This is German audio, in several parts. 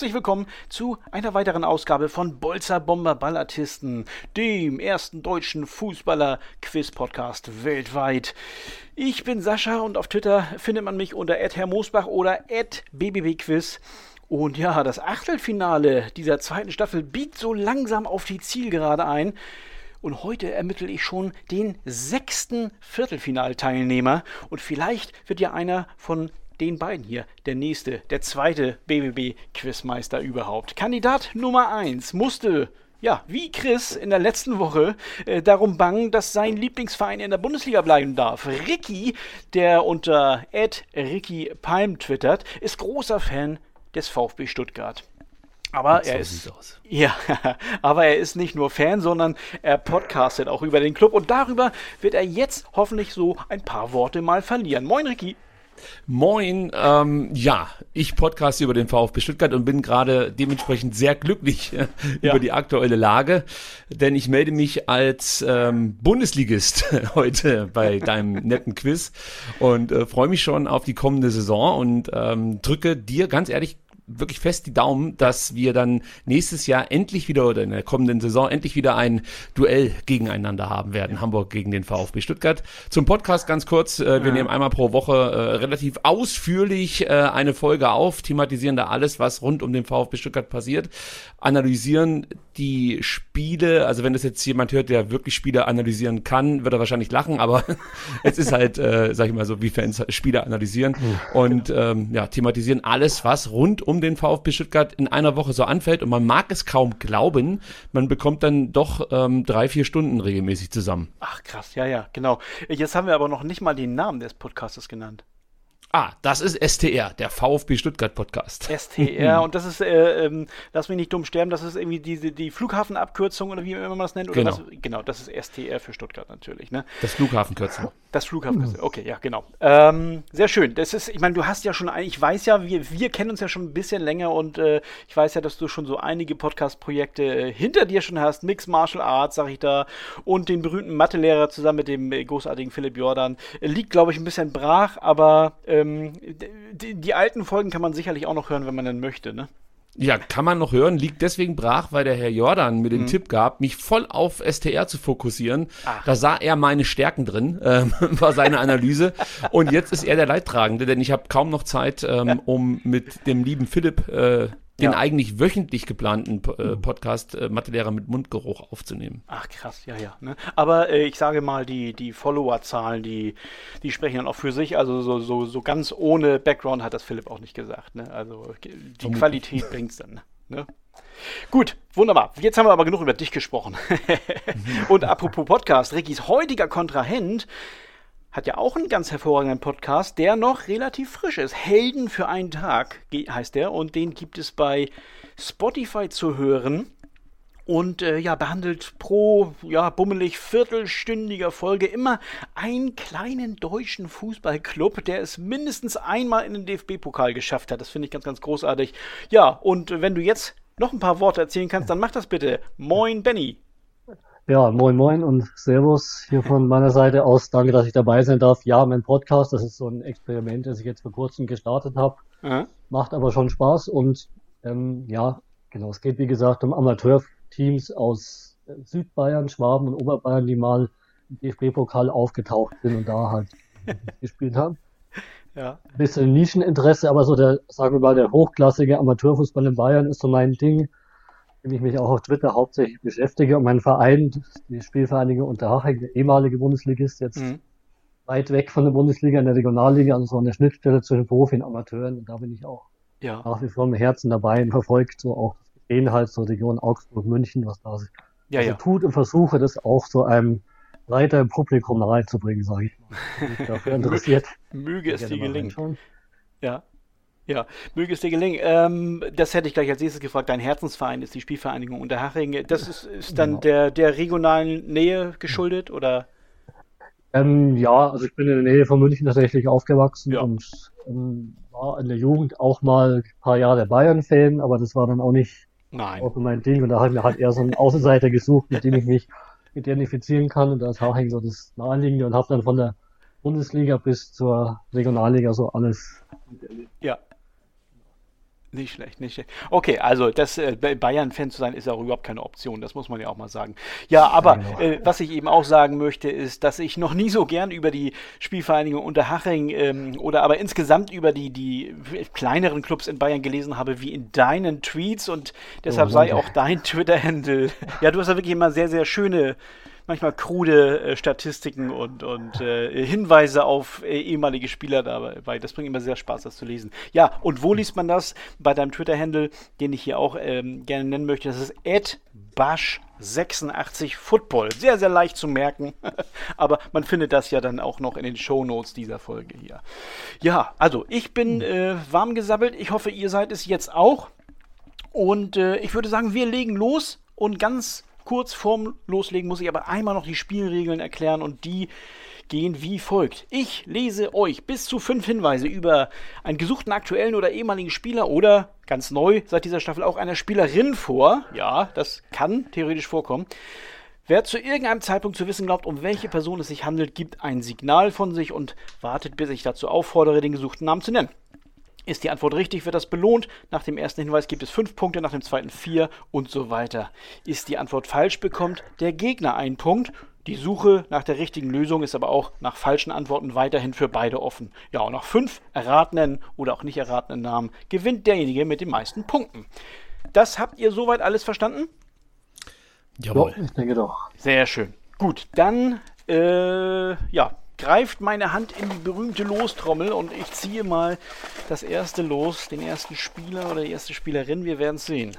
herzlich willkommen zu einer weiteren Ausgabe von Bolzer Bomber Ballartisten, dem ersten deutschen Fußballer-Quiz-Podcast weltweit. Ich bin Sascha und auf Twitter findet man mich unter @herrmoosbach oder @bbbquiz. Und ja, das Achtelfinale dieser zweiten Staffel biegt so langsam auf die Zielgerade ein. Und heute ermittle ich schon den sechsten Viertelfinalteilnehmer. Und vielleicht wird ja einer von den beiden hier der nächste, der zweite BBB-Quizmeister überhaupt. Kandidat Nummer 1 musste ja, wie Chris in der letzten Woche äh, darum bangen, dass sein Lieblingsverein in der Bundesliga bleiben darf. Ricky, der unter Ricky Palm twittert, ist großer Fan des VfB Stuttgart. Aber so er ist ja, aber er ist nicht nur Fan, sondern er podcastet auch über den Club und darüber wird er jetzt hoffentlich so ein paar Worte mal verlieren. Moin Ricky. Moin, ähm, ja, ich podcaste über den VfB Stuttgart und bin gerade dementsprechend sehr glücklich äh, ja. über die aktuelle Lage, denn ich melde mich als ähm, Bundesligist heute bei deinem netten Quiz und äh, freue mich schon auf die kommende Saison und ähm, drücke dir ganz ehrlich wirklich fest die Daumen, dass wir dann nächstes Jahr endlich wieder oder in der kommenden Saison endlich wieder ein Duell gegeneinander haben werden. Hamburg gegen den VfB Stuttgart. Zum Podcast ganz kurz. Äh, wir ja. nehmen einmal pro Woche äh, relativ ausführlich äh, eine Folge auf, thematisieren da alles, was rund um den VfB Stuttgart passiert, analysieren die Spiele, also wenn das jetzt jemand hört, der wirklich Spiele analysieren kann, wird er wahrscheinlich lachen, aber es ist halt, äh, sag ich mal so, wie Fans Spiele analysieren und ähm, ja, thematisieren alles, was rund um den VfB Stuttgart in einer Woche so anfällt und man mag es kaum glauben, man bekommt dann doch ähm, drei, vier Stunden regelmäßig zusammen. Ach krass, ja, ja, genau. Jetzt haben wir aber noch nicht mal den Namen des Podcastes genannt. Ah, das ist STR, der VfB Stuttgart Podcast. STR und das ist, äh, ähm, lass mich nicht dumm sterben, das ist irgendwie diese die Flughafenabkürzung oder wie man das nennt. genau. Was? genau, das ist STR für Stuttgart natürlich. Ne? Das Flughafenkürzel. Das Flughafenkürzel, okay, ja, genau. Ähm, sehr schön. Das ist, ich meine, du hast ja schon, ich weiß ja, wir, wir kennen uns ja schon ein bisschen länger und äh, ich weiß ja, dass du schon so einige Podcast-Projekte äh, hinter dir schon hast. Mix Martial Arts, sag ich da, und den berühmten Mathelehrer zusammen mit dem äh, großartigen Philipp Jordan. liegt, glaube ich, ein bisschen brach, aber äh, ähm, die, die, alten Folgen kann man sicherlich auch noch hören, wenn man dann möchte, ne? Ja, kann man noch hören, liegt deswegen brach, weil der Herr Jordan mir den mhm. Tipp gab, mich voll auf STR zu fokussieren. Ach. Da sah er meine Stärken drin, ähm, war seine Analyse. Und jetzt ist er der Leidtragende, denn ich habe kaum noch Zeit, ähm, um mit dem lieben Philipp äh, den ja. eigentlich wöchentlich geplanten äh, mhm. Podcast äh, Mathelehrer mit Mundgeruch aufzunehmen. Ach krass, ja, ja. Ne? Aber äh, ich sage mal, die, die Follower-Zahlen, die, die sprechen dann auch für sich. Also so, so, so ganz ohne Background hat das Philipp auch nicht gesagt. Ne? Also die Vermutlich. Qualität bringt es dann. Ne? Gut, wunderbar. Jetzt haben wir aber genug über dich gesprochen. Und apropos Podcast, Rickys heutiger Kontrahent hat ja auch einen ganz hervorragenden Podcast, der noch relativ frisch ist. Helden für einen Tag heißt der und den gibt es bei Spotify zu hören. Und äh, ja, behandelt pro, ja, bummelig viertelstündiger Folge immer einen kleinen deutschen Fußballclub, der es mindestens einmal in den DFB-Pokal geschafft hat. Das finde ich ganz, ganz großartig. Ja, und wenn du jetzt noch ein paar Worte erzählen kannst, dann mach das bitte. Moin, Benny. Ja, moin moin und Servus hier von meiner Seite aus. Danke, dass ich dabei sein darf. Ja, mein Podcast, das ist so ein Experiment, das ich jetzt vor kurzem gestartet habe. Mhm. Macht aber schon Spaß und ähm, ja, genau, es geht wie gesagt um Amateurteams aus Südbayern, Schwaben und Oberbayern, die mal im DFB-Pokal aufgetaucht sind und da halt gespielt haben. Ja. Ein bisschen Nischeninteresse, aber so der, sagen wir mal, der hochklassige Amateurfußball in Bayern ist so mein Ding dem ich mich auch auf Twitter hauptsächlich beschäftige. Und mein Verein, die Spielvereinigung Unterhaching, der ehemalige Bundesligist, jetzt mhm. weit weg von der Bundesliga in der Regionalliga, also so eine Schnittstelle zwischen Profi und Amateuren. Und da bin ich auch ja. nach wie vor mit Herzen dabei und verfolgt so auch das Geschehen halt zur Region Augsburg, München, was da sich ja, also ja. tut und versuche das auch so einem breiter Publikum nahezubringen, sage ich mal. dafür interessiert. Möge es dir gelingen. Ja. Ja, möge es dir gelingen. Ähm, das hätte ich gleich als nächstes gefragt. Dein Herzensverein ist die Spielvereinigung Unterhaching. Das ist, ist dann genau. der, der regionalen Nähe geschuldet oder? Ähm, ja, also ich bin in der Nähe von München tatsächlich aufgewachsen ja. und ähm, war in der Jugend auch mal ein paar Jahre Bayern-Fan, aber das war dann auch nicht Nein. auch mein Ding. Und da habe ich mir halt eher so einen Außenseiter gesucht, mit dem ich mich identifizieren kann. Und da ist Haching so das Naheliegende und habe dann von der Bundesliga bis zur Regionalliga so alles Ja, Nicht schlecht, nicht schlecht. Okay, also das äh, Bayern-Fan zu sein ist auch überhaupt keine Option, das muss man ja auch mal sagen. Ja, aber äh, was ich eben auch sagen möchte, ist, dass ich noch nie so gern über die Spielvereinigung Unterhaching ähm, oder aber insgesamt über die, die kleineren Clubs in Bayern gelesen habe, wie in deinen Tweets und deshalb oh, sei auch dein Twitter-Handle. Ja, du hast ja wirklich immer sehr, sehr schöne manchmal krude äh, Statistiken und, und äh, Hinweise auf äh, ehemalige Spieler dabei. Das bringt immer sehr Spaß, das zu lesen. Ja, und wo liest man das? Bei deinem Twitter-Handle, den ich hier auch ähm, gerne nennen möchte. Das ist bash86 Football. Sehr, sehr leicht zu merken. Aber man findet das ja dann auch noch in den Show Notes dieser Folge hier. Ja, also ich bin äh, warm gesabbelt. Ich hoffe, ihr seid es jetzt auch. Und äh, ich würde sagen, wir legen los und ganz kurz vorm Loslegen muss ich aber einmal noch die Spielregeln erklären und die gehen wie folgt. Ich lese euch bis zu fünf Hinweise über einen gesuchten aktuellen oder ehemaligen Spieler oder ganz neu seit dieser Staffel auch einer Spielerin vor. Ja, das kann theoretisch vorkommen. Wer zu irgendeinem Zeitpunkt zu wissen glaubt, um welche Person es sich handelt, gibt ein Signal von sich und wartet, bis ich dazu auffordere, den gesuchten Namen zu nennen. Ist die Antwort richtig, wird das belohnt. Nach dem ersten Hinweis gibt es fünf Punkte, nach dem zweiten vier und so weiter. Ist die Antwort falsch, bekommt der Gegner einen Punkt. Die Suche nach der richtigen Lösung ist aber auch nach falschen Antworten weiterhin für beide offen. Ja, und nach fünf erratenen oder auch nicht erratenen Namen gewinnt derjenige mit den meisten Punkten. Das habt ihr soweit alles verstanden? Jawohl. Ja, ich denke doch. Sehr schön. Gut, dann äh, ja, greift meine Hand in die berühmte Lostrommel und ich ziehe mal das erste Los, den ersten Spieler oder die erste Spielerin. Wir werden es sehen.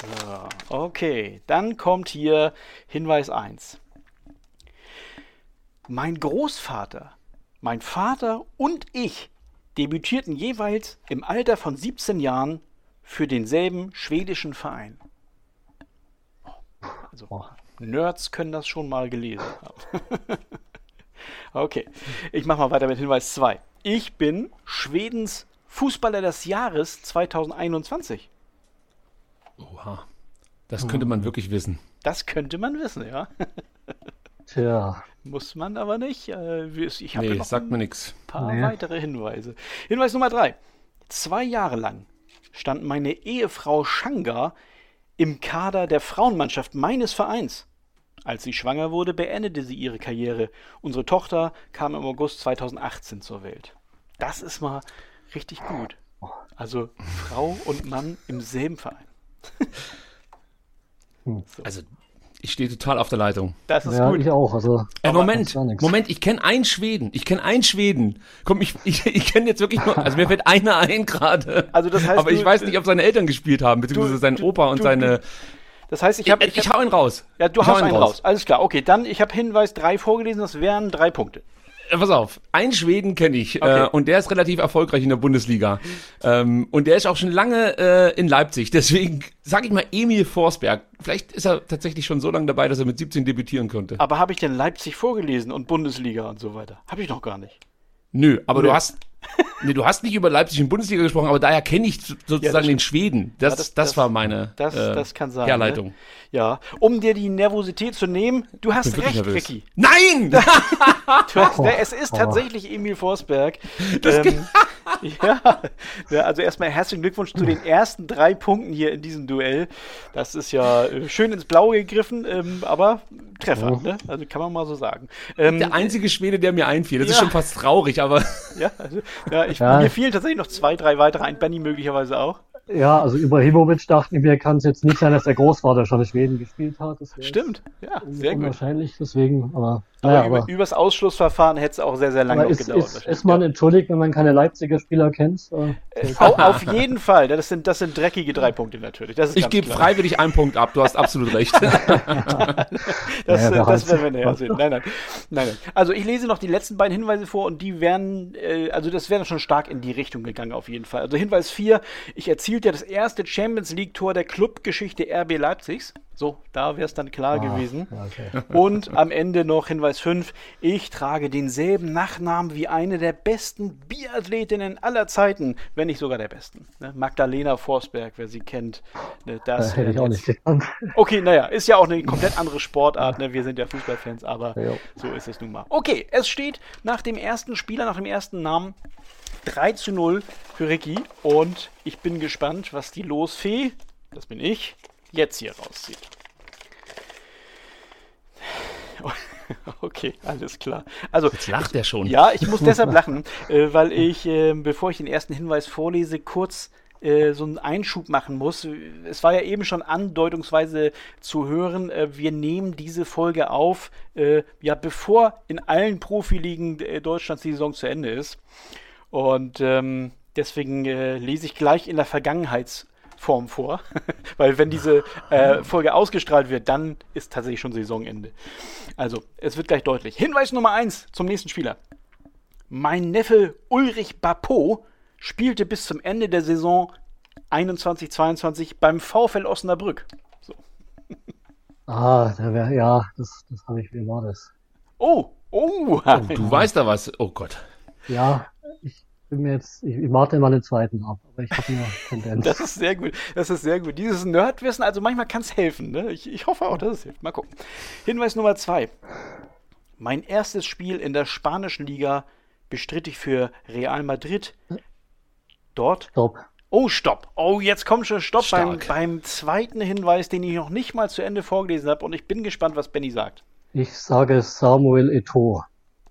So, okay, dann kommt hier Hinweis 1. Mein Großvater, mein Vater und ich debütierten jeweils im Alter von 17 Jahren für denselben schwedischen Verein. Also Nerds können das schon mal gelesen haben. okay, ich mache mal weiter mit Hinweis 2. Ich bin Schwedens Fußballer des Jahres 2021. Oha, das könnte man wirklich wissen. Das könnte man wissen, ja. Tja. Muss man aber nicht. Äh, ich habe nee, noch sagt mir nichts. Ein paar nee. weitere Hinweise. Hinweis Nummer 3. Zwei Jahre lang stand meine Ehefrau Shanga im Kader der Frauenmannschaft meines Vereins. Als sie schwanger wurde, beendete sie ihre Karriere. Unsere Tochter kam im August 2018 zur Welt. Das ist mal richtig gut. Also Frau und Mann im selben Verein. so. Also ich stehe total auf der Leitung. Das ist ja, gut. Ich auch. Also, äh, Moment, Moment, ich kenne einen Schweden. Ich kenne einen Schweden. Komm, ich, ich, ich kenne jetzt wirklich nur, also mir fällt einer ein gerade. Also das heißt, Aber du, ich weiß nicht, ob seine Eltern gespielt haben, beziehungsweise sein Opa und du, seine. Das heißt, ich habe. Ich, ich, ich, hau ihn raus. Ja, du ich haust einen raus. raus. Alles klar. Okay, dann, ich habe Hinweis 3 vorgelesen, das wären drei Punkte. Äh, pass auf, einen Schweden kenne ich okay. äh, und der ist relativ erfolgreich in der Bundesliga. ähm, und der ist auch schon lange äh, in Leipzig. Deswegen sage ich mal Emil Forsberg. Vielleicht ist er tatsächlich schon so lange dabei, dass er mit 17 debütieren konnte. Aber habe ich denn Leipzig vorgelesen und Bundesliga und so weiter? Habe ich noch gar nicht. Nö, aber Nö. du hast nee, du hast nicht über Leipzig in Bundesliga gesprochen, aber daher kenne ich sozusagen ja, den Schweden. Das, ja, das, das, war meine das, äh, das kann sein, Herleitung. Ne? Ja, um dir die Nervosität zu nehmen, du hast recht, Ricky. Nein! du hast, oh, es ist oh. tatsächlich Emil Forsberg. Ähm, ja, also erstmal herzlichen Glückwunsch zu den ersten drei Punkten hier in diesem Duell. Das ist ja äh, schön ins Blaue gegriffen, ähm, aber Treffer, oh. ne? Also kann man mal so sagen. Ähm, der einzige Schwede, der mir einfiel. Das ja. ist schon fast traurig, aber. Ja, also, ja, ich, ja. mir fielen tatsächlich noch zwei, drei weitere ein, Benny möglicherweise auch. Ja, also Ibrahimovic dachten wir, kann es jetzt nicht sein, dass der Großvater schon in Schweden gespielt hat. Stimmt, ja, sehr gut. Wahrscheinlich, deswegen, aber. Aber, naja, über, aber übers Ausschlussverfahren hätte es auch sehr, sehr lange ist, gedauert. Ist, ist man entschuldigt, wenn man keine Leipziger Spieler kennt? Äh, auf jeden Fall. Das sind, das sind dreckige drei Punkte natürlich. ich gebe freiwillig einen Punkt ab. Du hast absolut recht. das, naja, das werden wir nachher sehen. Nein, nein, nein, nein. Also ich lese noch die letzten beiden Hinweise vor und die wären, äh, also das wäre schon stark in die Richtung gegangen auf jeden Fall. Also Hinweis 4, ich erzielte das erste Champions League Tor der Clubgeschichte RB Leipzigs. So, da wäre es dann klar ah, gewesen. Okay. Und am Ende noch Hinweis 5. Ich trage denselben Nachnamen wie eine der besten Biathletinnen aller Zeiten, wenn nicht sogar der besten. Ne? Magdalena Forsberg, wer sie kennt. Ne? Das da hätte ich auch nicht gekannt. Okay, naja, ist ja auch eine komplett andere Sportart. Ne? Wir sind ja Fußballfans, aber ja. so ist es nun mal. Okay, es steht nach dem ersten Spieler, nach dem ersten Namen 3 zu 0 für Ricky. Und ich bin gespannt, was die Losfee, das bin ich, jetzt hier rauszieht. Okay, alles klar. Also, Jetzt lacht er schon. Ja, ich muss deshalb lachen, äh, weil ich, äh, bevor ich den ersten Hinweis vorlese, kurz äh, so einen Einschub machen muss. Es war ja eben schon andeutungsweise zu hören, äh, wir nehmen diese Folge auf, äh, ja, bevor in allen Profiligen äh, Deutschlands die Saison zu Ende ist. Und ähm, deswegen lese ich gleich in der Vergangenheits- Form vor, weil wenn diese äh, Folge ausgestrahlt wird, dann ist tatsächlich schon Saisonende. Also, es wird gleich deutlich. Hinweis Nummer 1 zum nächsten Spieler. Mein Neffe Ulrich Bapot spielte bis zum Ende der Saison 21-22 beim VfL Osnabrück. So. Ah, wär, ja, das, das habe ich, wie war das? Oh, oh. oh du weißt da was. Oh Gott. Ja, ich bin mir jetzt, ich, ich warte mal den zweiten ab, aber ich habe nur Tendenz. Das ist sehr gut, das ist sehr gut. Dieses Nerdwissen, also manchmal kann es helfen. Ne? Ich, ich hoffe auch, dass es hilft. Mal gucken. Hinweis Nummer zwei. Mein erstes Spiel in der spanischen Liga bestritt ich für Real Madrid. Dort. Stopp. Oh, stopp. Oh, jetzt kommt schon Stopp beim, beim zweiten Hinweis, den ich noch nicht mal zu Ende vorgelesen habe. Und ich bin gespannt, was Benny sagt. Ich sage Samuel Eto'o.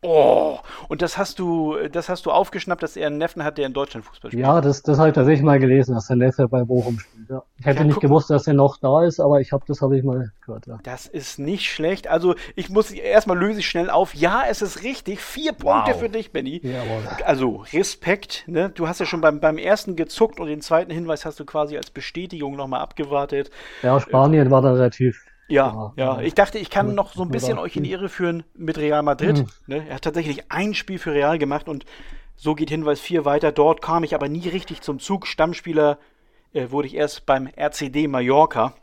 Oh, und das hast du, das hast du aufgeschnappt, dass er einen Neffen hat, der in Deutschland Fußball spielt. Ja, das, das habe ich tatsächlich mal gelesen, dass der Neffe bei Bochum spielt. Ja. Ich hätte ja, nicht gewusst, dass er noch da ist, aber ich habe das habe ich mal gehört. Ja. Das ist nicht schlecht. Also ich muss erstmal löse ich schnell auf. Ja, es ist richtig. Vier Punkte wow. für dich, Benny. Jawohl. Also Respekt. Ne? Du hast ja schon beim, beim ersten gezuckt und den zweiten Hinweis hast du quasi als Bestätigung nochmal abgewartet. Ja, Spanien äh, war da relativ ja, ja, Ich dachte, ich kann noch so ein bisschen euch in die Irre führen mit Real Madrid. Mhm. Ne? Er hat tatsächlich ein Spiel für Real gemacht und so geht Hinweis 4 weiter. Dort kam ich aber nie richtig zum Zug. Stammspieler äh, wurde ich erst beim RCD Mallorca.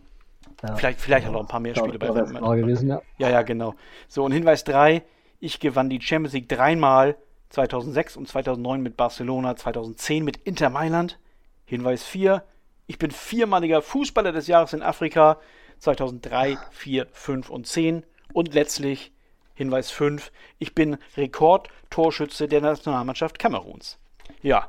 Ja. Vielleicht, vielleicht ja. hat er noch ein paar mehr Spiele bei gewesen, ja. ja, ja, genau. So, und Hinweis 3, ich gewann die Champions League dreimal, 2006 und 2009 mit Barcelona, 2010 mit Inter Mailand. Hinweis 4, ich bin viermaliger Fußballer des Jahres in Afrika, 2003, 4, 5 und 10. Und letztlich Hinweis 5, ich bin Rekordtorschütze der Nationalmannschaft Kameruns. Ja,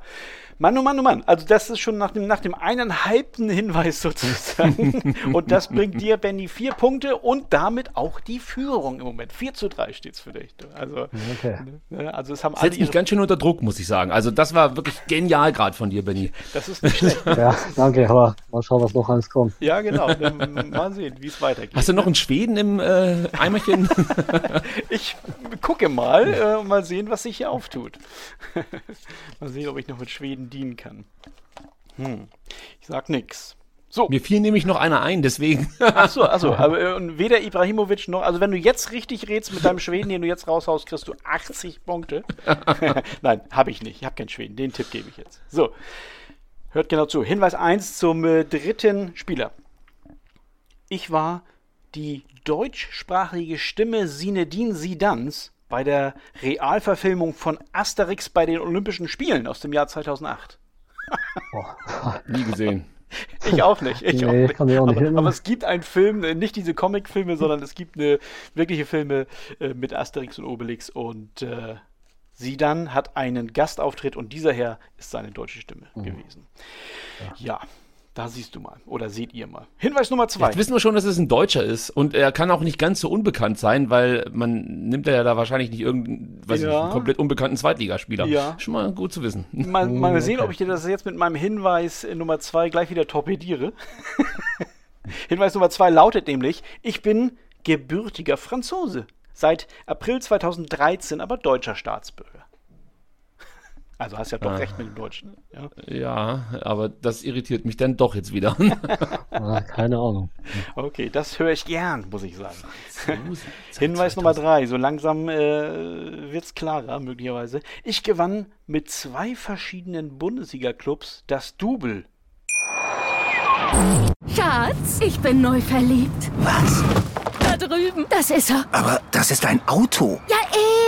Mann, oh Mann, oh Mann. Also das ist schon nach dem, nach dem eineinhalbten Hinweis sozusagen. und das bringt dir, Benny, vier Punkte und damit auch die Führung im Moment. 4 zu 3 steht es für dich. Also, okay. ne, also es haben alle Setzt mich ganz schön unter Druck, muss ich sagen. Also das war wirklich genial gerade von dir, Benny. Das ist nicht schlecht. ja, danke, aber mal schauen, was noch alles kommt. Ja, genau. Mal sehen, wie es weitergeht. Hast du noch einen Schweden im äh, Eimerchen? ich gucke mal, äh, mal sehen, was sich hier auftut. mal sehen, ob ich noch mit Schweden dienen kann. Hm. Ich sag nix. So. Mir fiel nämlich noch einer ein, deswegen. Achso, also, aber äh, weder Ibrahimovic noch, also wenn du jetzt richtig redst mit deinem Schweden, den du jetzt raushaust, kriegst du 80 Punkte. Nein, habe ich nicht. Ich habe keinen Schweden. Den Tipp gebe ich jetzt. So. Hört genau zu. Hinweis 1 zum äh, dritten Spieler. Ich war die deutschsprachige Stimme Sinedin Sidans bei der Realverfilmung von Asterix bei den Olympischen Spielen aus dem Jahr 2008. Nie gesehen. Ich auch nicht. Ich nee, auch nicht. Kann ich auch nicht aber, aber, es gibt einen Film, äh, nicht diese Comicfilme, sondern es gibt eine wirkliche Filme äh, mit Asterix und Obelix und äh, sie dann hat einen Gastauftritt und dieser Herr ist seine deutsche Stimme mhm. gewesen. Ja. ja. Da siehst du mal. Oder seht ihr mal. Hinweis Nummer zwei. Jetzt wissen wir schon, dass es ein Deutscher ist. Und er kann auch nicht ganz so unbekannt sein, weil man nimmt ja da wahrscheinlich nicht irgendeinen, weiß ja. komplett unbekannten Zweitligaspieler. Ja. Schon mal gut zu wissen. Mal, mal okay. sehen, ob ich dir das jetzt mit meinem Hinweis Nummer zwei gleich wieder torpediere. Hinweis Nummer zwei lautet nämlich, ich bin gebürtiger Franzose. Seit April 2013 aber deutscher Staatsbürger. Also hast ja doch recht mit dem Deutschen. Ja? ja, aber das irritiert mich dann doch jetzt wieder. ah, keine Ahnung. Okay, das höre ich gern, muss ich sagen. Hinweis Nummer drei. So langsam äh, wird es klarer, möglicherweise. Ich gewann mit zwei verschiedenen Bundesliga-Clubs das Double. Schatz, ich bin neu verliebt. Was? Da drüben. Das ist er. Aber das ist ein Auto. Ja,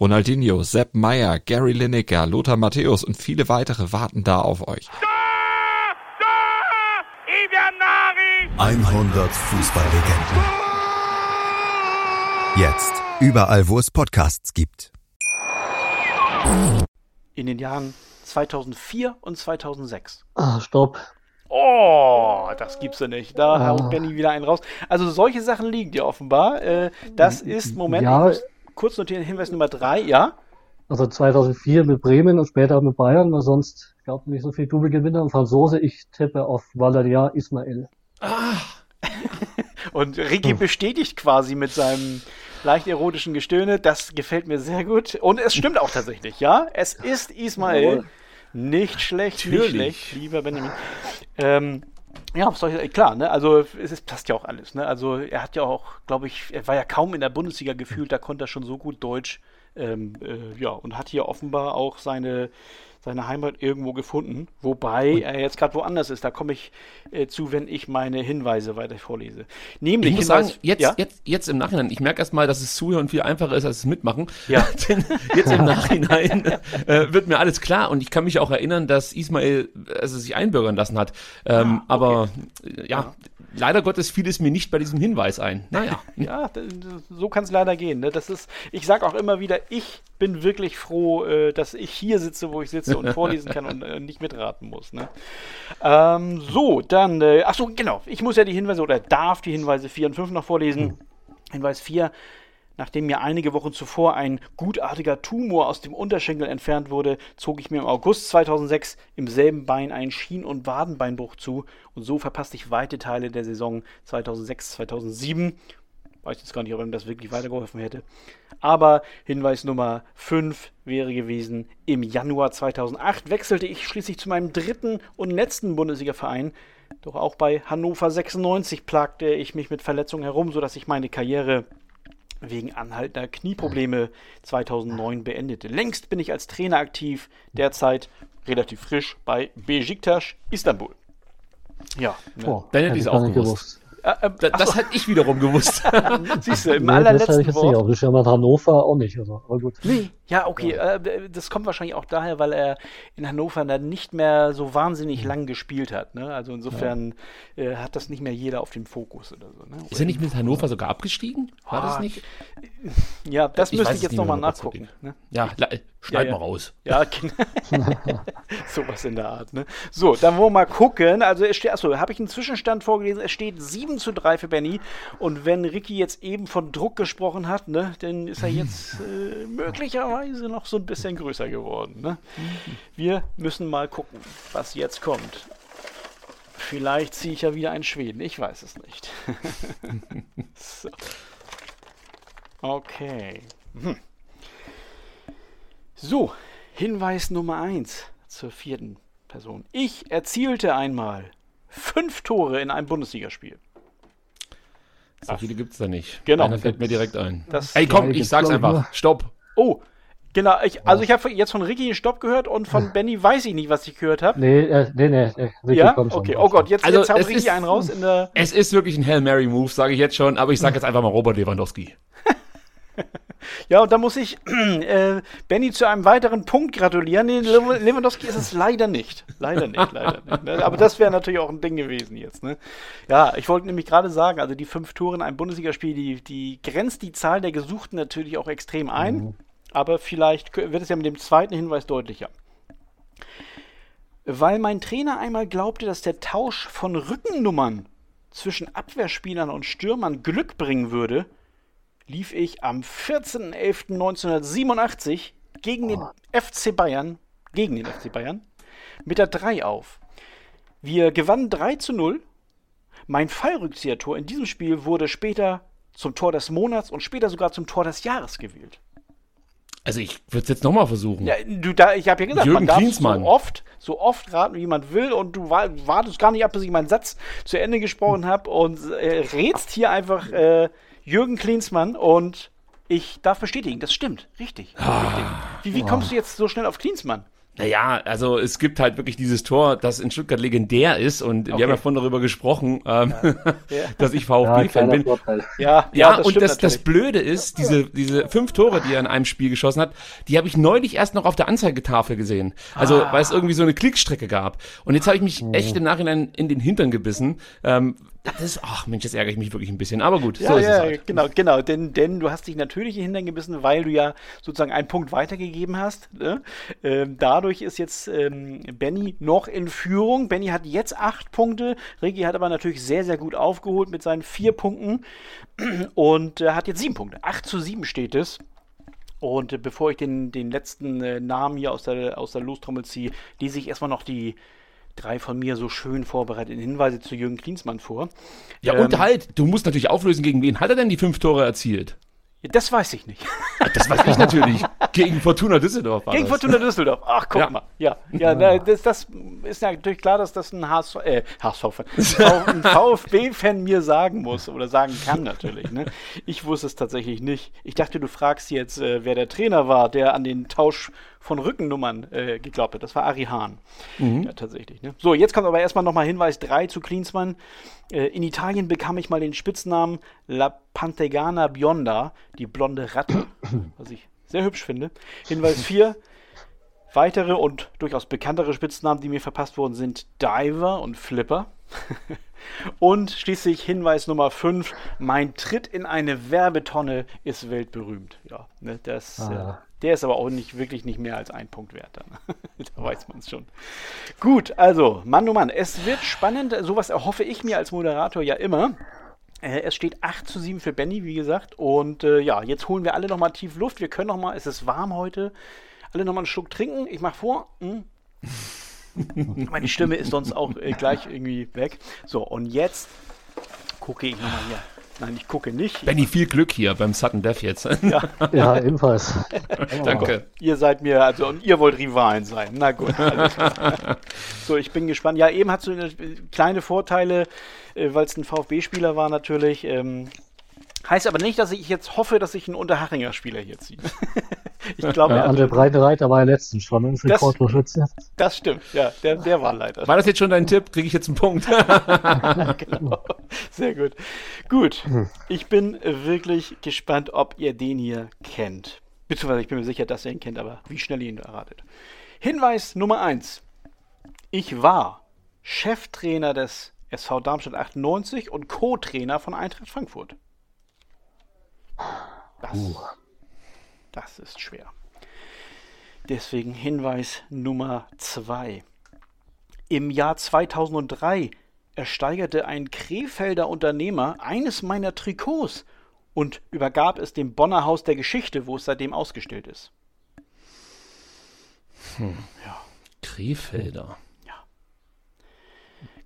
Ronaldinho, Sepp Meyer, Gary Lineker, Lothar Matthäus und viele weitere warten da auf euch. 100 Fußballlegenden. Jetzt. Überall, wo es Podcasts gibt. In den Jahren 2004 und 2006. Ah, stopp. Oh, das gibt's ja nicht. Da ah. haut Benny wieder einen raus. Also solche Sachen liegen dir offenbar. Äh, das ist, Moment, ja, kurz notieren, Hinweis Nummer drei, ja? Also 2004 mit Bremen und später mit Bayern, weil sonst gab es nicht so viel Double-Gewinner. Und Franzose, ich tippe auf Valeria Ismail. Ah. und Ricky hm. bestätigt quasi mit seinem leicht erotischen Gestöhne. Das gefällt mir sehr gut. Und es stimmt auch tatsächlich, ja? Es ist Ismail. Nicht schlecht, Natürlich. nicht schlecht, lieber Benjamin. Ähm, ja, soll ich, klar, ne? Also es ist, passt ja auch alles, ne? Also er hat ja auch, glaube ich, er war ja kaum in der Bundesliga gefühlt, da konnte er schon so gut Deutsch. Ähm, äh, ja, und hat hier offenbar auch seine seine Heimat irgendwo gefunden, wobei er jetzt gerade woanders ist. Da komme ich äh, zu, wenn ich meine Hinweise weiter vorlese. Nämlich, ich muss Hinweis, sagen, jetzt, ja? jetzt, jetzt im Nachhinein, ich merke erstmal, dass es zuhören viel einfacher ist als es mitmachen. Ja. Denn jetzt im Nachhinein äh, wird mir alles klar und ich kann mich auch erinnern, dass Ismail also sich einbürgern lassen hat. Ähm, ah, okay. Aber äh, ja, leider Gottes fiel es mir nicht bei diesem Hinweis ein. Naja. ja, so kann es leider gehen. Ne? Das ist, ich sage auch immer wieder, ich bin wirklich froh, äh, dass ich hier sitze, wo ich sitze und vorlesen kann und äh, nicht mitraten muss. Ne? Ähm, so, dann, äh, ach so, genau. Ich muss ja die Hinweise oder darf die Hinweise 4 und 5 noch vorlesen. Mhm. Hinweis 4. Nachdem mir einige Wochen zuvor ein gutartiger Tumor aus dem Unterschenkel entfernt wurde, zog ich mir im August 2006 im selben Bein einen Schien- und Wadenbeinbruch zu und so verpasste ich weite Teile der Saison 2006-2007. Weiß jetzt gar nicht, ob ihm das wirklich weitergeholfen hätte. Aber Hinweis Nummer 5 wäre gewesen, im Januar 2008 wechselte ich schließlich zu meinem dritten und letzten Bundesliga-Verein. Doch auch bei Hannover 96 plagte ich mich mit Verletzungen herum, sodass ich meine Karriere wegen anhaltender Knieprobleme 2009 beendete. Längst bin ich als Trainer aktiv, derzeit relativ frisch bei Besiktas Istanbul. Ja, ne? oh, dann hätte ich es auch gewusst. gewusst. Äh, äh, das hätte ich wiederum gewusst. Siehst du, im nee, allerletzten das ich jetzt Wort. Nicht, aber das ist ja mal Hannover auch nicht. Also, aber gut. Nee, ja, okay. Ja. Äh, das kommt wahrscheinlich auch daher, weil er in Hannover dann nicht mehr so wahnsinnig mhm. lang gespielt hat. Ne? Also insofern ja. äh, hat das nicht mehr jeder auf dem Fokus oder so. Ne? Ist er nicht mit Hannover sogar abgestiegen? War ah, das nicht? Ja, das ich müsste ich jetzt nochmal nachgucken. Ne? Ja, schneid ja, mal raus. Ja, genau. sowas in der Art. Ne? So, dann wollen wir mal gucken. Also es steht, achso, habe ich einen Zwischenstand vorgelesen. Es steht 7 zu 3 für Benny. Und wenn Ricky jetzt eben von Druck gesprochen hat, ne, dann ist er jetzt äh, möglicherweise Weise noch so ein bisschen größer geworden. Ne? Wir müssen mal gucken, was jetzt kommt. Vielleicht ziehe ich ja wieder einen Schweden, ich weiß es nicht. so. Okay. Hm. So, Hinweis Nummer 1 zur vierten Person. Ich erzielte einmal fünf Tore in einem Bundesligaspiel. So viele gibt es da nicht. Genau. Einer fällt mir direkt ein. Das Ey, komm, ich sag's einfach. Stopp. Oh, Genau, ich, also ich habe jetzt von Ricky einen Stopp gehört und von Benny weiß ich nicht, was ich gehört habe. Nee, äh, nee, nee, Ricky ja? kommt okay. Oh Gott, jetzt, also jetzt haut Ricky ist, einen raus in der. Es ist wirklich ein Hail Mary Move, sage ich jetzt schon, aber ich sage jetzt einfach mal Robert Lewandowski. ja, und da muss ich äh, Benny zu einem weiteren Punkt gratulieren. Nee, Lewandowski ist es leider nicht. Leider nicht, leider nicht. Ne? Aber das wäre natürlich auch ein Ding gewesen jetzt. Ne? Ja, ich wollte nämlich gerade sagen, also die fünf Tore in einem Bundesligaspiel, die, die grenzt die Zahl der Gesuchten natürlich auch extrem ein. Mhm aber vielleicht wird es ja mit dem zweiten Hinweis deutlicher. Weil mein Trainer einmal glaubte, dass der Tausch von Rückennummern zwischen Abwehrspielern und Stürmern Glück bringen würde, lief ich am 14.11.1987 gegen den FC Bayern, gegen den FC Bayern, mit der 3 auf. Wir gewannen 3 zu 0. Mein Fallrückzieher-Tor in diesem Spiel wurde später zum Tor des Monats und später sogar zum Tor des Jahres gewählt. Also ich würde es jetzt nochmal versuchen. Ja, du, da, ich habe ja gesagt, Jürgen man darf Klinsmann. so oft, so oft raten, wie man will und du wartest gar nicht ab, bis ich meinen Satz zu Ende gesprochen habe und äh, rätst hier einfach äh, Jürgen Klinsmann und ich darf bestätigen, das stimmt. Richtig. Ah. richtig. Wie, wie kommst du jetzt so schnell auf Klinsmann? Naja, also es gibt halt wirklich dieses Tor, das in Stuttgart legendär ist und wir haben ja vorhin darüber gesprochen, ähm, dass ich VfB-Fan bin. Vorteil. Ja, Ja, das und das, das. Blöde ist, diese, diese fünf Tore, die er in einem Spiel geschossen hat, die habe ich neulich erst noch auf der Anzeigetafel gesehen. Also, Ah. weil es irgendwie so eine Klickstrecke gab. Und jetzt habe ich mich Oh. echt im Nachhinein in den Hintern gebissen. Ähm, das ist, ach Mensch, jetzt ärgere ich mich wirklich ein bisschen. Aber gut, Ja, so ist ja, es halt. genau, genau. Denn, denn du hast dich natürlich Hintern gebissen, weil du ja sozusagen einen Punkt weitergegeben hast. Ne? Ähm, dadurch ist jetzt ähm, Benny noch in Führung. Benny hat jetzt acht Punkte. Ricky hat aber natürlich sehr, sehr gut aufgeholt mit seinen vier Punkten und äh, hat jetzt sieben Punkte. Acht zu sieben steht es. Und äh, bevor ich den, den letzten äh, Namen hier aus der, aus der Lostrommel ziehe, lese ich erstmal noch die drei von mir so schön vorbereiteten Hinweise zu Jürgen Klinsmann vor. Ja, Ähm, und halt, du musst natürlich auflösen, gegen wen hat er denn die fünf Tore erzielt? Das weiß ich nicht. Das weiß ich natürlich. gegen Fortuna Düsseldorf war Gegen das. Fortuna Düsseldorf. Ach, guck Ja. mal. Ja, ja na, das, das ist ja natürlich klar, dass das ein HSV, äh, HSV-Fan, ein VfB-Fan mir sagen muss oder sagen kann natürlich. Ne? Ich wusste es tatsächlich nicht. Ich dachte, du fragst jetzt, äh, wer der Trainer war, der an den Tausch von Rückennummern äh, geglaubt hat. Das war Ari Hahn. Ja, tatsächlich. Ne? So, jetzt kommt aber erstmal nochmal Hinweis 3 zu Klinsmann. Äh, in Italien bekam ich mal den Spitznamen La Pantegana Bionda, die blonde Ratte, was ich sehr hübsch finde. Hinweis 4. Weitere und durchaus bekanntere Spitznamen, die mir verpasst wurden, sind Diver und Flipper. und schließlich Hinweis Nummer 5. Mein Tritt in eine Werbetonne ist weltberühmt. Ja, ne, das, Ah. Der ist aber auch nicht wirklich nicht mehr als ein Punkt wert. Dann. da weiß man es schon. Gut, also, Mann, oh Mann, es wird spannend. Sowas erhoffe ich mir als Moderator ja immer. Äh, Es steht 8 zu 7 für Benny, wie gesagt. Und äh, ja, jetzt holen wir alle nochmal tief Luft. Wir können nochmal, es ist warm heute, alle nochmal einen Schluck trinken. Ich mach vor. Hm. Meine Stimme ist sonst auch äh, gleich irgendwie weg. So, und jetzt gucke ich nochmal hier. Nein, ich gucke nicht. Benny, viel Glück hier beim Sudden Death jetzt. Ja, ebenfalls. Danke. Ihr seid mir, also, und ihr wollt Rivalen sein. Na gut. So, ich bin gespannt. Ja, eben hast du äh, kleine Vorteile, äh, weil es ein VfB-Spieler war natürlich. Ähm, heißt aber nicht, dass ich jetzt hoffe, dass ich einen Unterhachinger Spieler hier ziehe. Ich glaube, Ja, André Breitenreiter war ja letztens schon im Das- Rekordtorschütze. das stimmt. Ja, der, der war leider. War das jetzt schon dein Tipp? Kriege ich jetzt einen Punkt? genau. Sehr gut. Gut. Ich bin wirklich gespannt, ob ihr den hier kennt. Beziehungsweise ich bin mir sicher, dass ihr ihn kennt, aber wie schnell ihr ihn erratet. Hinweis Nummer 1. Ich war Cheftrainer des SV Darmstadt 98 und Co-Trainer von Eintracht Frankfurt. Das, das ist schwer. Deswegen Hinweis Nummer 2. Im Jahr 2003 ersteigerte ein Krefelder Unternehmer eines meiner Trikots und übergab es dem Bonner Haus der Geschichte, wo es seitdem ausgestellt ist. Krefelder.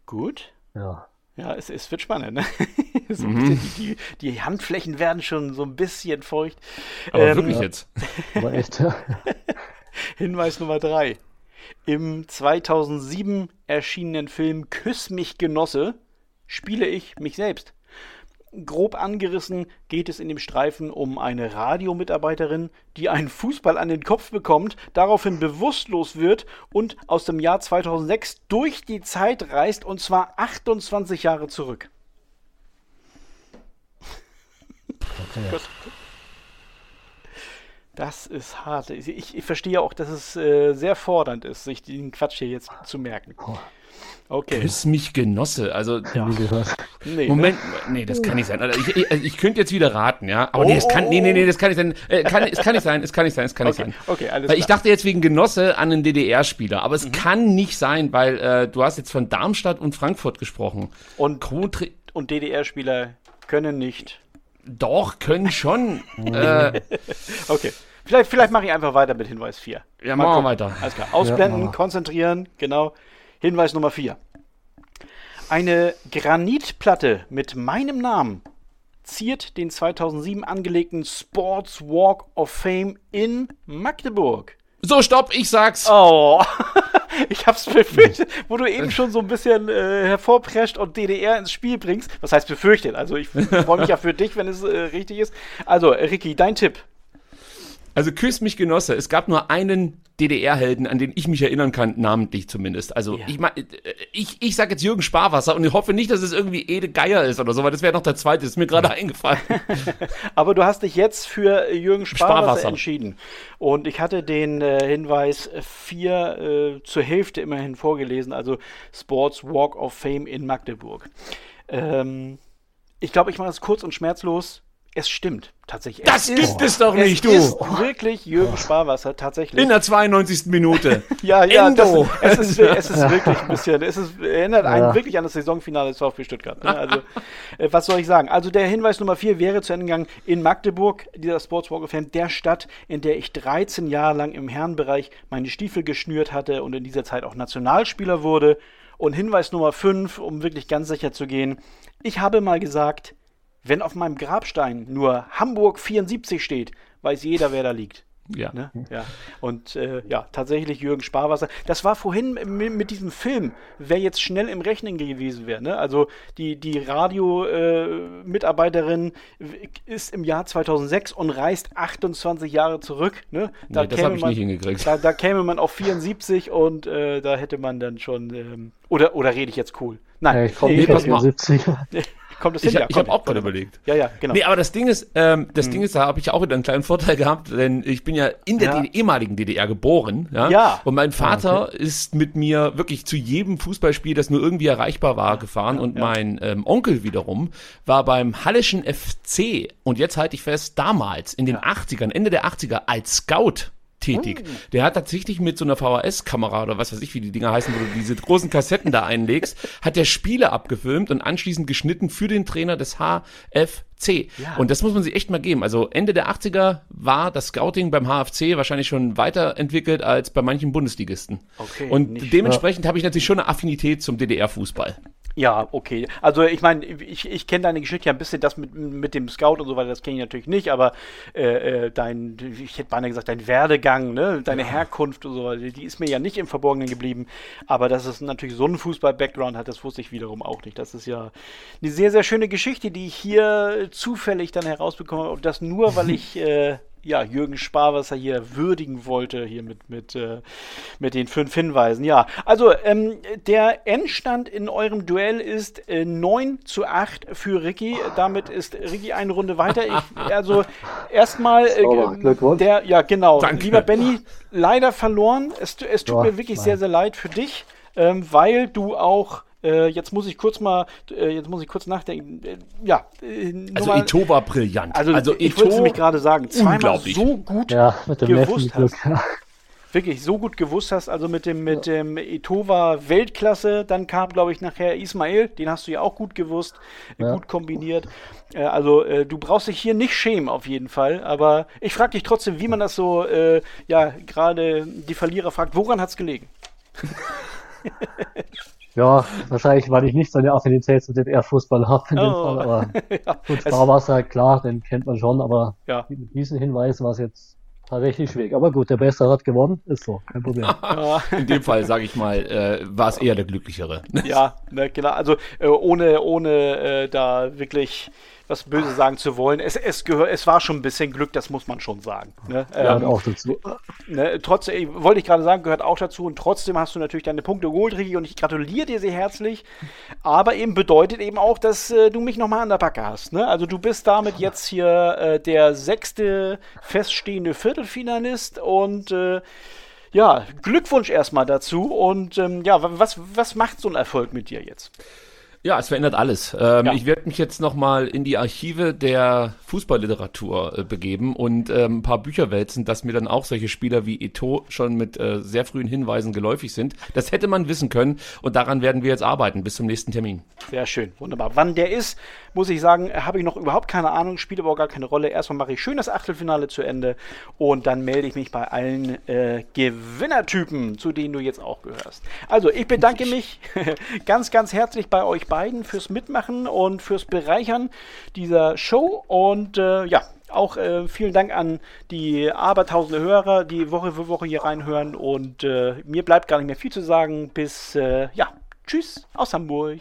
Gut. Ja. Ja, es, es wird spannend. Ne? so bisschen, die, die, die Handflächen werden schon so ein bisschen feucht. Aber Ähm, wirklich jetzt. Aber echt, ja. Hinweis Nummer 3. Im 2007 erschienenen Film Küss mich Genosse spiele ich mich selbst. Grob angerissen geht es in dem Streifen um eine Radiomitarbeiterin, die einen Fußball an den Kopf bekommt, daraufhin bewusstlos wird und aus dem Jahr 2006 durch die Zeit reist und zwar 28 Jahre zurück. Das ist hart. Ich, ich verstehe auch, dass es äh, sehr fordernd ist, sich den Quatsch hier jetzt zu merken. Okay. Küss mich Genosse. Also, gesagt. Nee, Moment, nee, das kann nicht sein. Also ich, ich, also ich könnte jetzt wieder raten, ja. Aber nee, es kann, nee, nee, nee, das kann nicht sein. Äh, kann, es kann nicht sein, es kann nicht sein, es kann nicht Okay, sein. okay, alles Weil ich klar. dachte jetzt wegen Genosse an einen DDR-Spieler, aber es kann nicht sein, weil äh, du hast jetzt von Darmstadt und Frankfurt gesprochen. Und, und DDR-Spieler können nicht. doch, können schon. äh, Okay. Vielleicht, vielleicht mache ich einfach weiter mit Hinweis 4. ja, Mal machen wir weiter. Alles klar. Ausblenden, Ja, konzentrieren, genau. Hinweis Nummer 4. Eine Granitplatte mit meinem Namen ziert den 2007 angelegten Sports Walk of Fame in Magdeburg. So, stopp, ich sag's. Oh, ich hab's befürchtet, wo du eben schon so ein bisschen äh, hervorprescht und DDR ins Spiel bringst. Was heißt befürchtet? Also ich freue mich ja für dich, wenn es äh, richtig ist. Also, Ricky, dein Tipp. Also küss mich Genosse, es gab nur einen DDR-Helden, an den ich mich erinnern kann, namentlich zumindest. Also ja. ich mein, ich, ich sag jetzt Jürgen Sparwasser und ich hoffe nicht, dass es irgendwie Ede Geier ist oder so, weil das wäre noch der zweite, das ist mir gerade eingefallen. Aber du hast dich jetzt für Jürgen Sparwasser, Sparwasser. entschieden. Und ich hatte den äh, Hinweis vier äh, zur Hälfte immerhin vorgelesen, also Sports Walk of Fame in Magdeburg. Ähm, ich glaube, ich mache es kurz und schmerzlos es stimmt tatsächlich. Das es gibt ist, es doch nicht, es du. Ist wirklich Jürgen Sparwasser tatsächlich. In der 92. Minute. ja, ja. Endo. Das, es, ist, es ist wirklich ein bisschen. Es ist, erinnert einen ja. wirklich an das Saisonfinale des VfB Stuttgart. Ne? Also, äh, was soll ich sagen? Also der Hinweis Nummer 4 wäre zu Ende gegangen in Magdeburg, dieser Sports Walk of Fame, der Stadt, in der ich 13 Jahre lang im Herrenbereich meine Stiefel geschnürt hatte und in dieser Zeit auch Nationalspieler wurde. Und Hinweis Nummer 5, um wirklich ganz sicher zu gehen. Ich habe mal gesagt, wenn auf meinem Grabstein nur Hamburg 74 steht, weiß jeder, wer da liegt. Ja. Ne? ja. Und äh, ja, tatsächlich Jürgen Sparwasser. Das war vorhin mit, diesem Film, wer jetzt schnell im Rechnen gewesen wäre. Ne? Also die, die Radio-Mitarbeiterin äh, ist im Jahr 2006 und reist 28 Jahre zurück. Ne? Da nee, das habe ich man, nicht hingekriegt. Da, da, käme man auf 74 und äh, da hätte man dann schon. Ähm, oder, oder rede ich jetzt cool? Nein, ja, ich komme nee, nicht auf 74. kommt hin? Ich, ja, ich habe auch gerade überlegt. Ja, ja, genau. Nee, aber das Ding ist, ähm, das hm. Ding ist, da habe ich auch wieder einen kleinen Vorteil gehabt, denn ich bin ja in der ja. ehemaligen DDR geboren. Ja? ja. Und mein Vater okay. ist mit mir wirklich zu jedem Fußballspiel, das nur irgendwie erreichbar war, gefahren. und mein ähm, Onkel wiederum war beim Hallischen FC. Und jetzt halte ich fest, damals, in den 80ern, Ende der 80er, als Scout tätig. Oh. Der hat tatsächlich mit so einer VHS-Kamera oder was weiß ich, wie die Dinger heißen, wo du diese großen Kassetten da einlegst, hat der Spiele abgefilmt und anschließend geschnitten für den Trainer des HFC. Ja. Und das muss man sich echt mal geben. Also Ende der 80er war das Scouting beim HFC wahrscheinlich schon weiterentwickelt als bei manchen Bundesligisten. Okay, und dementsprechend habe ich natürlich schon eine Affinität zum DDR-Fußball. Ja, okay. Also ich meine, ich, ich kenne deine Geschichte ja ein bisschen, das mit, mit dem Scout und so weiter, das kenne ich natürlich nicht, aber äh, äh, dein, ich hätte beinahe gesagt, dein Werdegang, ne, deine ja. Herkunft und so weiter, die ist mir ja nicht im Verborgenen geblieben. Aber dass es natürlich so einen Fußball-Background hat, das wusste ich wiederum auch nicht. Das ist ja eine sehr, sehr schöne Geschichte, die ich hier zufällig dann herausbekomme. Und das nur, weil ich äh, ja, Jürgen Sparwasser hier würdigen wollte, hier mit, mit, äh, mit den fünf Hinweisen. Ja, also ähm, der Endstand in eurem Duell ist äh, 9 zu 8 für Ricky. Damit ist Ricky eine Runde weiter. Ich, also erstmal äh, der, ja genau, Danke. lieber Benny, leider verloren. Es, es tut oh, mir wirklich nein. sehr, sehr leid für dich, ähm, weil du auch äh, jetzt muss ich kurz mal, äh, jetzt muss ich kurz nachdenken. Äh, ja. Äh, also mal, Eto war brillant. Also, also ich wollte es nämlich gerade sagen, zweimal so gut ja, gewusst hast. Wirklich so gut gewusst hast, also mit dem, mit ja. dem Etova Weltklasse, dann kam, glaube ich, nachher Ismail, den hast du ja auch gut gewusst, ja. gut kombiniert. Äh, also äh, du brauchst dich hier nicht schämen auf jeden Fall, aber ich frage dich trotzdem, wie man das so, äh, ja, gerade die Verlierer fragt, woran hat es gelegen? Ja, wahrscheinlich, weil ich nicht so eine Affinität zu DDR-Fußball habe in oh. dem Fall, aber ja, gut, Sparwasser, klar, den kennt man schon, aber ja. mit diesem Hinweis war es jetzt tatsächlich schwierig. Aber gut, der Bessere hat gewonnen, ist so, kein Problem. in dem Fall, sage ich mal, äh, war es eher der Glücklichere. ja, ne, genau, also äh, ohne, ohne äh, da wirklich was Böse sagen zu wollen. Es, es, gehör, es war schon ein bisschen Glück, das muss man schon sagen. Ne? Ja, ähm, auch dazu. Ne, trotzdem, wollte ich gerade sagen, gehört auch dazu. Und trotzdem hast du natürlich deine Punkte geholt, Ricky, und ich gratuliere dir sehr herzlich. Aber eben bedeutet eben auch, dass äh, du mich nochmal an der Backe hast. Ne? Also du bist damit jetzt hier äh, der sechste feststehende Viertelfinalist und äh, ja, Glückwunsch erstmal dazu. Und ähm, ja, was, was macht so ein Erfolg mit dir jetzt? Ja, es verändert alles. Ähm, ja. Ich werde mich jetzt nochmal in die Archive der Fußballliteratur äh, begeben und ähm, ein paar Bücher wälzen, dass mir dann auch solche Spieler wie Eto schon mit äh, sehr frühen Hinweisen geläufig sind. Das hätte man wissen können und daran werden wir jetzt arbeiten. Bis zum nächsten Termin. Sehr schön, wunderbar. Wann der ist, muss ich sagen, habe ich noch überhaupt keine Ahnung, spielt aber auch gar keine Rolle. Erstmal mache ich schön das Achtelfinale zu Ende und dann melde ich mich bei allen äh, Gewinnertypen, zu denen du jetzt auch gehörst. Also, ich bedanke mich ganz, ganz herzlich bei euch beiden fürs Mitmachen und fürs Bereichern dieser Show. Und äh, ja, auch äh, vielen Dank an die abertausende Hörer, die Woche für Woche hier reinhören. Und äh, mir bleibt gar nicht mehr viel zu sagen. Bis, äh, ja, tschüss aus Hamburg.